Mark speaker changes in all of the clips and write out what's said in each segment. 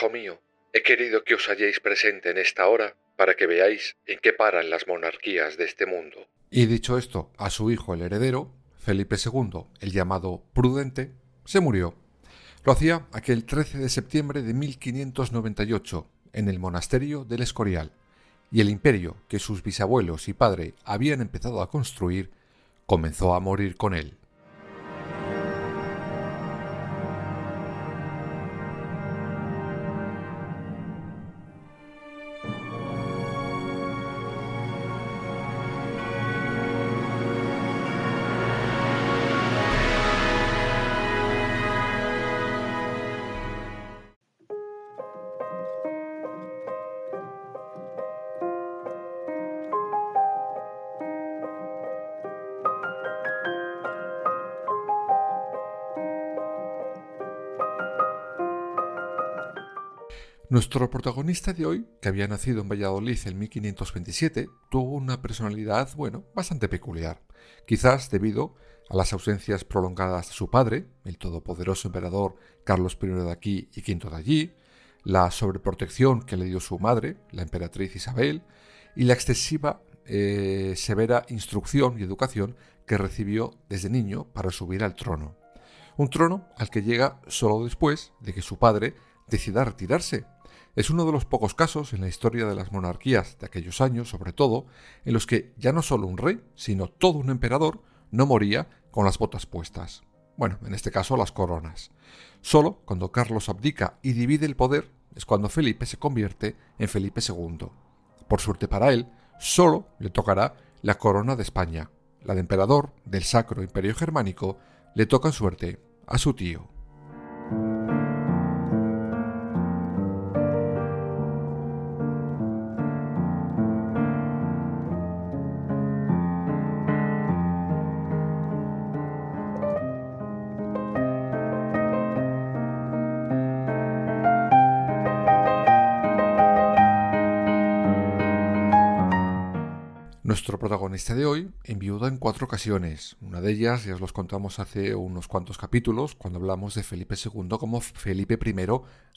Speaker 1: Hijo mío, he querido que os halléis presente en esta hora para que veáis en qué paran las monarquías de este mundo.
Speaker 2: Y dicho esto, a su hijo el heredero, Felipe II, el llamado Prudente, se murió. Lo hacía aquel 13 de septiembre de 1598 en el monasterio del Escorial, y el imperio que sus bisabuelos y padre habían empezado a construir comenzó a morir con él. Nuestro protagonista de hoy, que había nacido en Valladolid en 1527, tuvo una personalidad, bueno, bastante peculiar, quizás debido a las ausencias prolongadas de su padre, el todopoderoso emperador Carlos I de aquí y V de allí, la sobreprotección que le dio su madre, la emperatriz Isabel, y la excesiva, eh, severa instrucción y educación que recibió desde niño para subir al trono. Un trono al que llega solo después de que su padre decida retirarse es uno de los pocos casos en la historia de las monarquías de aquellos años, sobre todo, en los que ya no solo un rey, sino todo un emperador no moría con las botas puestas. Bueno, en este caso las coronas. Solo cuando Carlos abdica y divide el poder es cuando Felipe se convierte en Felipe II. Por suerte para él, solo le tocará la corona de España. La de emperador del Sacro Imperio Germánico le toca en suerte a su tío. Protagonista de hoy enviuda en cuatro ocasiones. Una de ellas ya os los contamos hace unos cuantos capítulos cuando hablamos de Felipe II como Felipe I,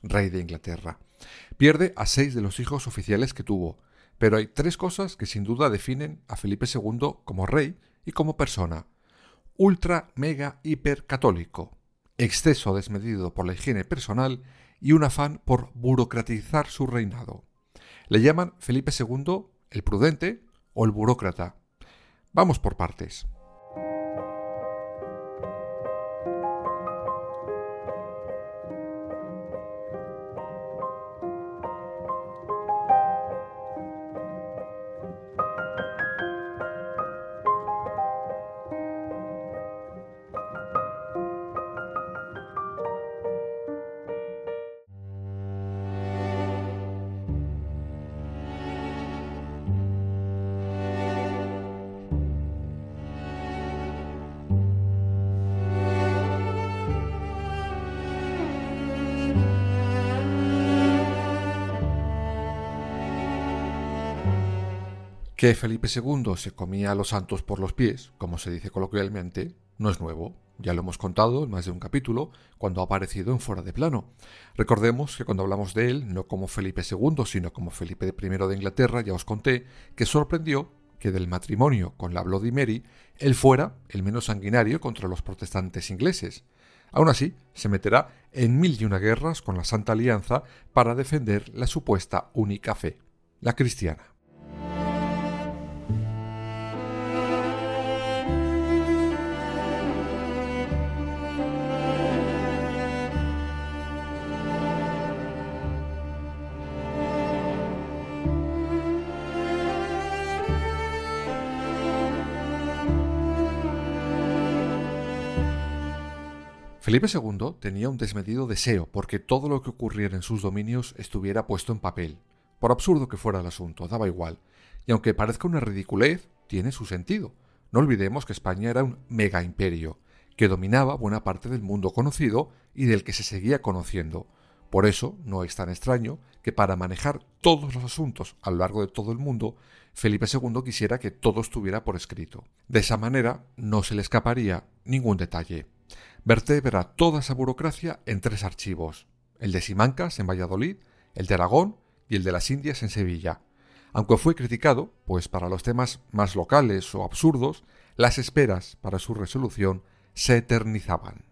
Speaker 2: rey de Inglaterra. Pierde a seis de los hijos oficiales que tuvo, pero hay tres cosas que sin duda definen a Felipe II como rey y como persona. Ultra, mega, hiper católico, exceso desmedido por la higiene personal y un afán por burocratizar su reinado. Le llaman Felipe II el prudente, o el burócrata. Vamos por partes. Que Felipe II se comía a los santos por los pies, como se dice coloquialmente, no es nuevo. Ya lo hemos contado en más de un capítulo cuando ha aparecido en Fuera de Plano. Recordemos que cuando hablamos de él, no como Felipe II, sino como Felipe I de Inglaterra, ya os conté que sorprendió que del matrimonio con la Bloody Mary él fuera el menos sanguinario contra los protestantes ingleses. Aún así, se meterá en mil y una guerras con la Santa Alianza para defender la supuesta única fe, la cristiana. Felipe II tenía un desmedido deseo porque todo lo que ocurriera en sus dominios estuviera puesto en papel. Por absurdo que fuera el asunto, daba igual. Y aunque parezca una ridiculez, tiene su sentido. No olvidemos que España era un mega imperio, que dominaba buena parte del mundo conocido y del que se seguía conociendo. Por eso no es tan extraño que para manejar todos los asuntos a lo largo de todo el mundo, Felipe II quisiera que todo estuviera por escrito. De esa manera no se le escaparía ningún detalle. Vertebra toda esa burocracia en tres archivos, el de Simancas en Valladolid, el de Aragón y el de las Indias en Sevilla. Aunque fue criticado, pues para los temas más locales o absurdos, las esperas para su resolución se eternizaban.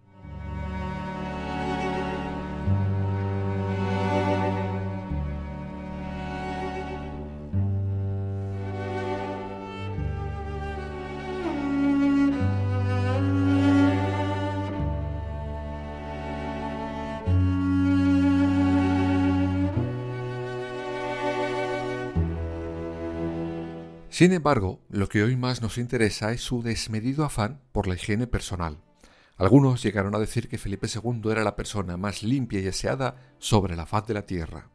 Speaker 2: Sin embargo, lo que hoy más nos interesa es su desmedido afán por la higiene personal. Algunos llegaron a decir que Felipe II era la persona más limpia y aseada sobre la faz de la tierra.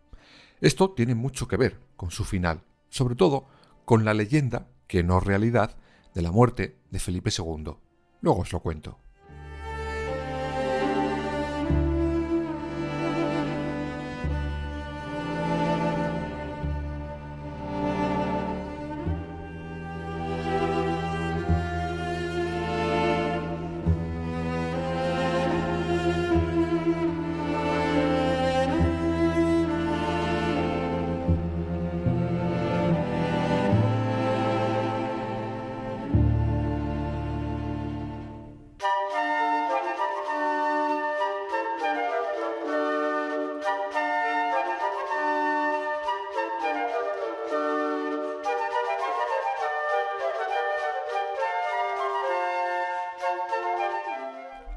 Speaker 2: Esto tiene mucho que ver con su final, sobre todo con la leyenda, que no realidad, de la muerte de Felipe II. Luego os lo cuento.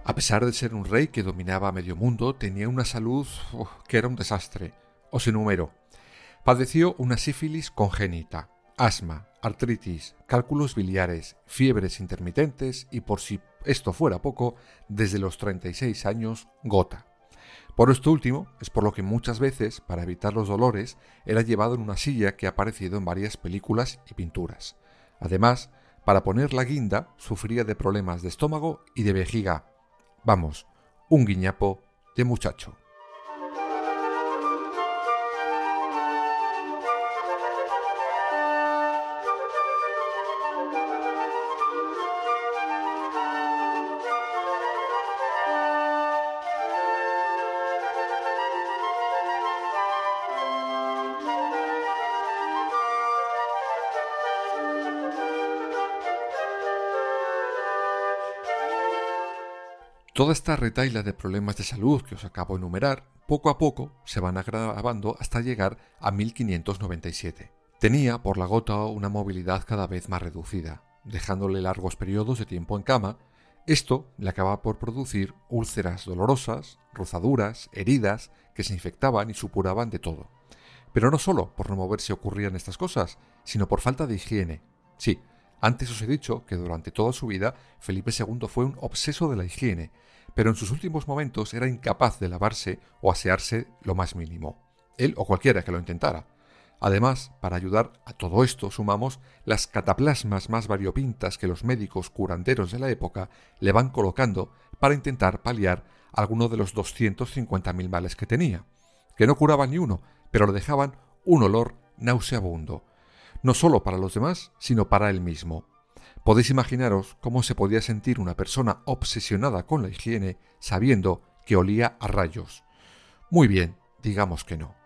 Speaker 2: A pesar de ser un rey que dominaba medio mundo, tenía una salud que era un desastre. Os enumero. Padeció una sífilis congénita, asma, artritis, cálculos biliares, fiebres intermitentes y, por si esto fuera poco, desde los 36 años, gota. Por esto último es por lo que muchas veces, para evitar los dolores, era llevado en una silla que ha aparecido en varias películas y pinturas. Además, para poner la guinda, sufría de problemas de estómago y de vejiga, Vamos, un guiñapo de muchacho. Toda esta retaila de problemas de salud que os acabo de enumerar, poco a poco se van agravando hasta llegar a 1597. Tenía por la gota una movilidad cada vez más reducida, dejándole largos periodos de tiempo en cama. Esto le acaba por producir úlceras dolorosas, rozaduras, heridas que se infectaban y supuraban de todo. Pero no solo por no moverse ocurrían estas cosas, sino por falta de higiene. Sí, antes os he dicho que durante toda su vida Felipe II fue un obseso de la higiene, pero en sus últimos momentos era incapaz de lavarse o asearse lo más mínimo, él o cualquiera que lo intentara. Además, para ayudar a todo esto sumamos las cataplasmas más variopintas que los médicos curanderos de la época le van colocando para intentar paliar alguno de los 250.000 males que tenía, que no curaban ni uno, pero le dejaban un olor nauseabundo, no solo para los demás, sino para él mismo. Podéis imaginaros cómo se podía sentir una persona obsesionada con la higiene sabiendo que olía a rayos. Muy bien, digamos que no.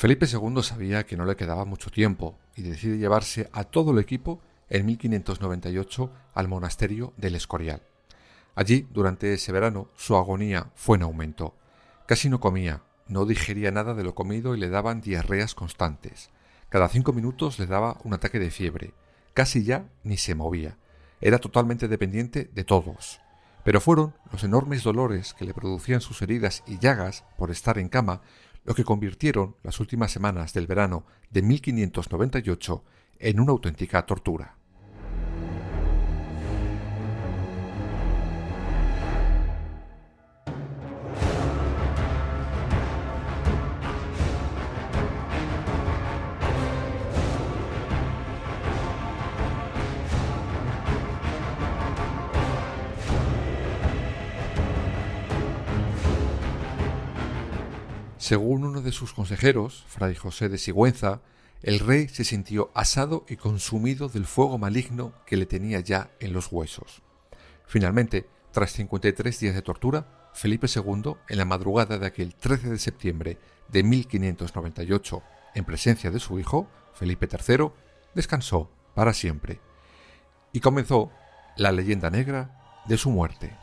Speaker 2: Felipe II sabía que no le quedaba mucho tiempo y decide llevarse a todo el equipo en 1598 al monasterio del Escorial. Allí, durante ese verano, su agonía fue en aumento. Casi no comía, no digería nada de lo comido y le daban diarreas constantes. Cada cinco minutos le daba un ataque de fiebre. Casi ya ni se movía. Era totalmente dependiente de todos. Pero fueron los enormes dolores que le producían sus heridas y llagas por estar en cama lo que convirtieron las últimas semanas del verano de 1598 en una auténtica tortura. Según uno de sus consejeros, Fray José de Sigüenza, el rey se sintió asado y consumido del fuego maligno que le tenía ya en los huesos. Finalmente, tras 53 días de tortura, Felipe II, en la madrugada de aquel 13 de septiembre de 1598, en presencia de su hijo, Felipe III, descansó para siempre. Y comenzó la leyenda negra de su muerte.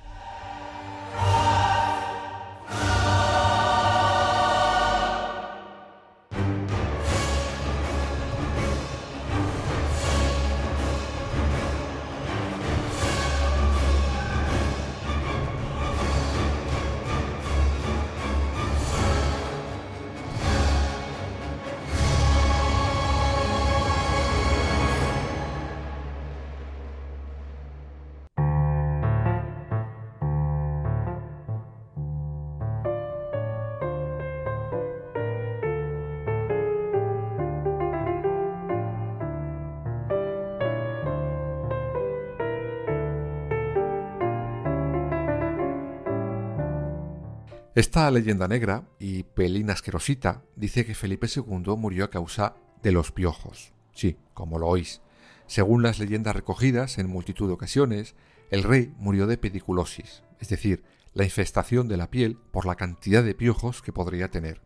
Speaker 2: Esta leyenda negra y pelín asquerosita dice que Felipe II murió a causa de los piojos. Sí, como lo oís. Según las leyendas recogidas en multitud de ocasiones, el rey murió de pediculosis, es decir, la infestación de la piel por la cantidad de piojos que podría tener.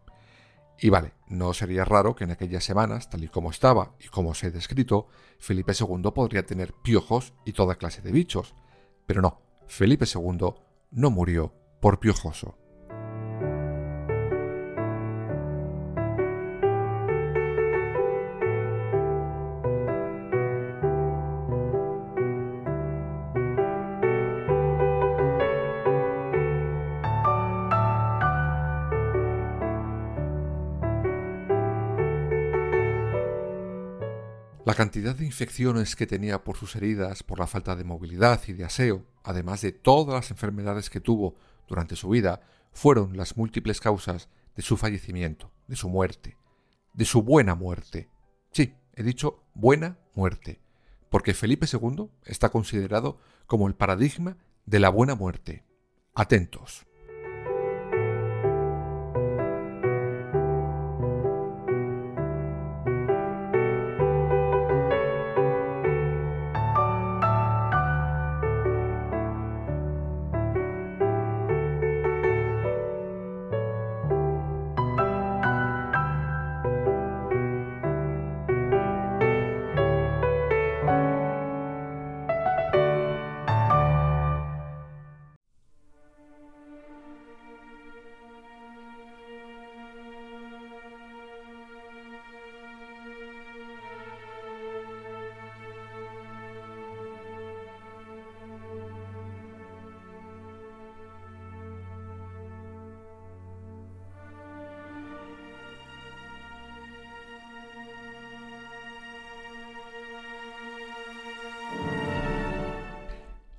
Speaker 2: Y vale, no sería raro que en aquellas semanas, tal y como estaba y como se ha descrito, Felipe II podría tener piojos y toda clase de bichos. Pero no, Felipe II no murió por piojoso. La cantidad de infecciones que tenía por sus heridas, por la falta de movilidad y de aseo, además de todas las enfermedades que tuvo durante su vida, fueron las múltiples causas de su fallecimiento, de su muerte, de su buena muerte. Sí, he dicho buena muerte, porque Felipe II está considerado como el paradigma de la buena muerte. Atentos.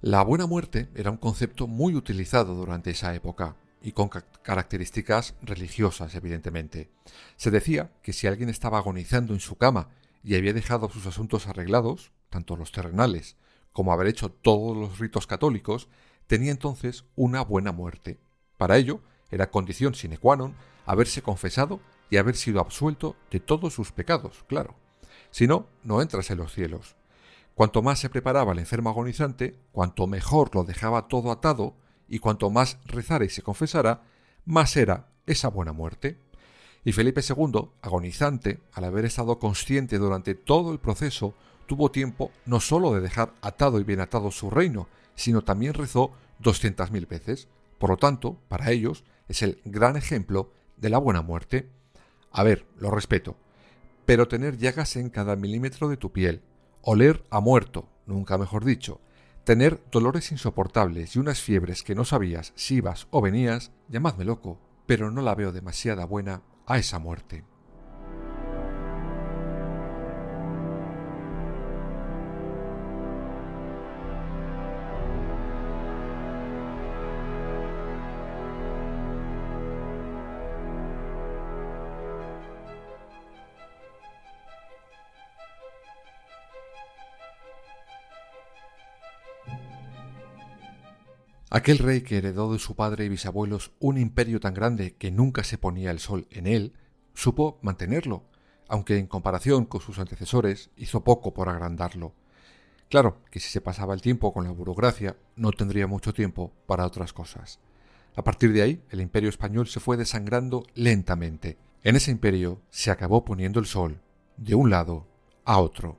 Speaker 2: La buena muerte era un concepto muy utilizado durante esa época y con características religiosas, evidentemente. Se decía que si alguien estaba agonizando en su cama y había dejado sus asuntos arreglados, tanto los terrenales como haber hecho todos los ritos católicos, tenía entonces una buena muerte. Para ello, era condición sine qua non haberse confesado y haber sido absuelto de todos sus pecados, claro. Si no, no entras en los cielos. Cuanto más se preparaba el enfermo agonizante, cuanto mejor lo dejaba todo atado, y cuanto más rezara y se confesara, más era esa buena muerte. Y Felipe II, agonizante, al haber estado consciente durante todo el proceso, tuvo tiempo no solo de dejar atado y bien atado su reino, sino también rezó 200.000 veces. Por lo tanto, para ellos es el gran ejemplo de la buena muerte. A ver, lo respeto, pero tener llagas en cada milímetro de tu piel, oler a muerto, nunca mejor dicho, tener dolores insoportables y unas fiebres que no sabías si ibas o venías, llamadme loco, pero no la veo demasiada buena a esa muerte. Aquel rey que heredó de su padre y bisabuelos un imperio tan grande que nunca se ponía el sol en él, supo mantenerlo, aunque en comparación con sus antecesores hizo poco por agrandarlo. Claro que si se pasaba el tiempo con la burocracia, no tendría mucho tiempo para otras cosas. A partir de ahí, el imperio español se fue desangrando lentamente. En ese imperio se acabó poniendo el sol de un lado a otro.